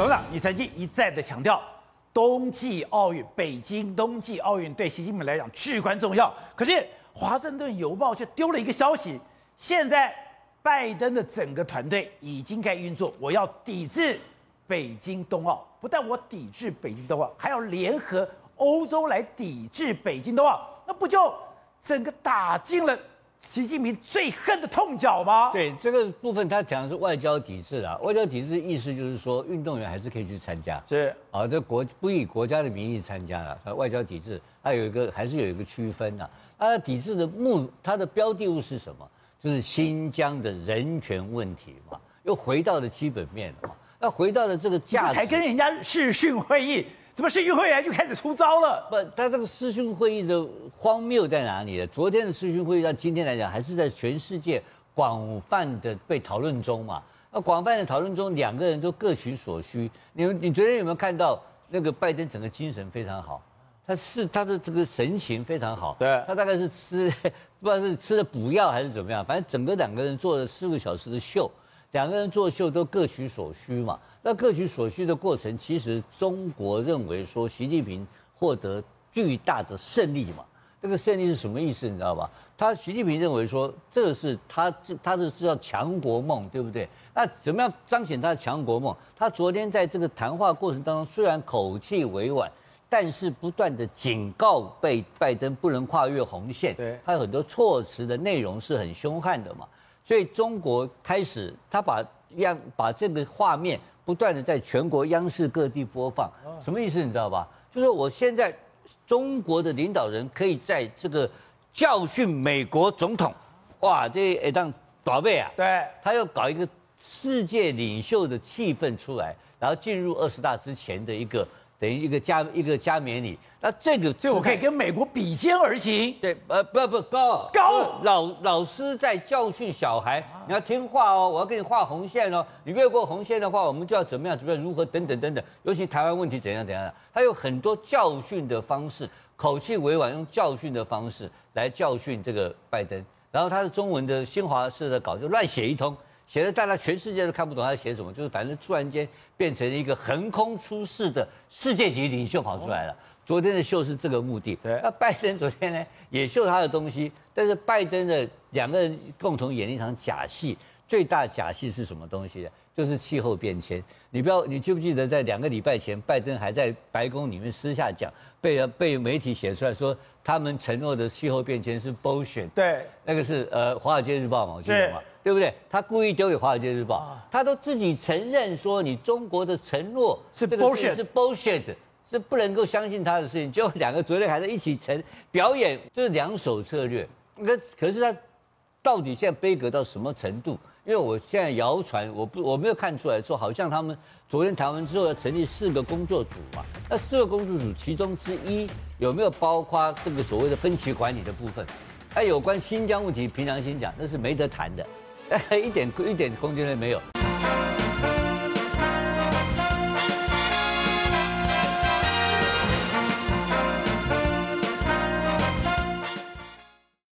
董事长，你曾经一再的强调，冬季奥运，北京冬季奥运对习近平来讲至关重要。可是《华盛顿邮报》却丢了一个消息，现在拜登的整个团队已经开运作，我要抵制北京冬奥。不但我抵制北京冬奥，还要联合欧洲来抵制北京冬奥，那不就整个打进了？习近平最恨的痛脚吗？对这个部分，他讲的是外交抵制啊。外交抵制意思就是说，运动员还是可以去参加，是啊，这国不以国家的名义参加了。外交抵制，它有一个还是有一个区分的。它的抵制的目，它的标的物是什么？就是新疆的人权问题嘛，又回到了基本面了嘛。那回到了这个价值，才跟人家视讯会议。怎么视讯会议就开始出招了？不，他这个视讯会议的荒谬在哪里呢？昨天的视讯会议到今天来讲，还是在全世界广泛的被讨论中嘛。那广泛的讨论中，两个人都各取所需。你们，你昨天有没有看到那个拜登整个精神非常好？他是他的这个神情非常好。对，他大概是吃不知道是吃了补药还是怎么样，反正整个两个人做了四个小时的秀，两个人做秀都各取所需嘛。那各取所需的过程，其实中国认为说习近平获得巨大的胜利嘛？这个胜利是什么意思？你知道吧？他习近平认为说，这是他这他这是叫强国梦，对不对？那怎么样彰显他的强国梦？他昨天在这个谈话过程当中，虽然口气委婉，但是不断的警告被拜登不能跨越红线。对，他有很多措辞的内容是很凶悍的嘛。所以中国开始他把让把这个画面。不断的在全国央视各地播放，什么意思你知道吧？就是我现在中国的领导人可以在这个教训美国总统，哇，这一当宝贝啊，对，他要搞一个世界领袖的气氛出来，然后进入二十大之前的一个。等于一个加一个加冕礼，那这个就我可以跟美国比肩而行。对，呃，不不高高老老师在教训小孩，你要听话哦，我要给你画红线哦，你越过红线的话，我们就要怎么样怎么样，如何等等等等。尤其台湾问题怎样怎样，他有很多教训的方式，口气委婉，用教训的方式来教训这个拜登。然后他的中文的新华社的稿就乱写一通。写的大家全世界都看不懂他写什么，就是反正突然间变成一个横空出世的世界级领袖跑出来了。昨天的秀是这个目的。对，那拜登昨天呢也秀他的东西，但是拜登的两个人共同演了一场假戏。最大假戏是什么东西呢？就是气候变迁。你不要，你记不记得在两个礼拜前，拜登还在白宫里面私下讲，被被媒体写出来说他们承诺的气候变迁是 bullshit。对，那个是呃《华尔街日报》嘛，我记得吗？对不对？他故意丢给《华尔街日报》，他都自己承认说，你中国的承诺是 bullshit，是 bullshit，是不能够相信他的事情。就两个昨天还在一起成表演，就是两手策略。那可是他到底现在悲格到什么程度？因为我现在谣传，我不我没有看出来说，好像他们昨天谈完之后要成立四个工作组嘛。那四个工作组其中之一有没有包括这个所谓的分歧管理的部分？还有关新疆问题，平常心讲，那是没得谈的。一点一点空间都没有。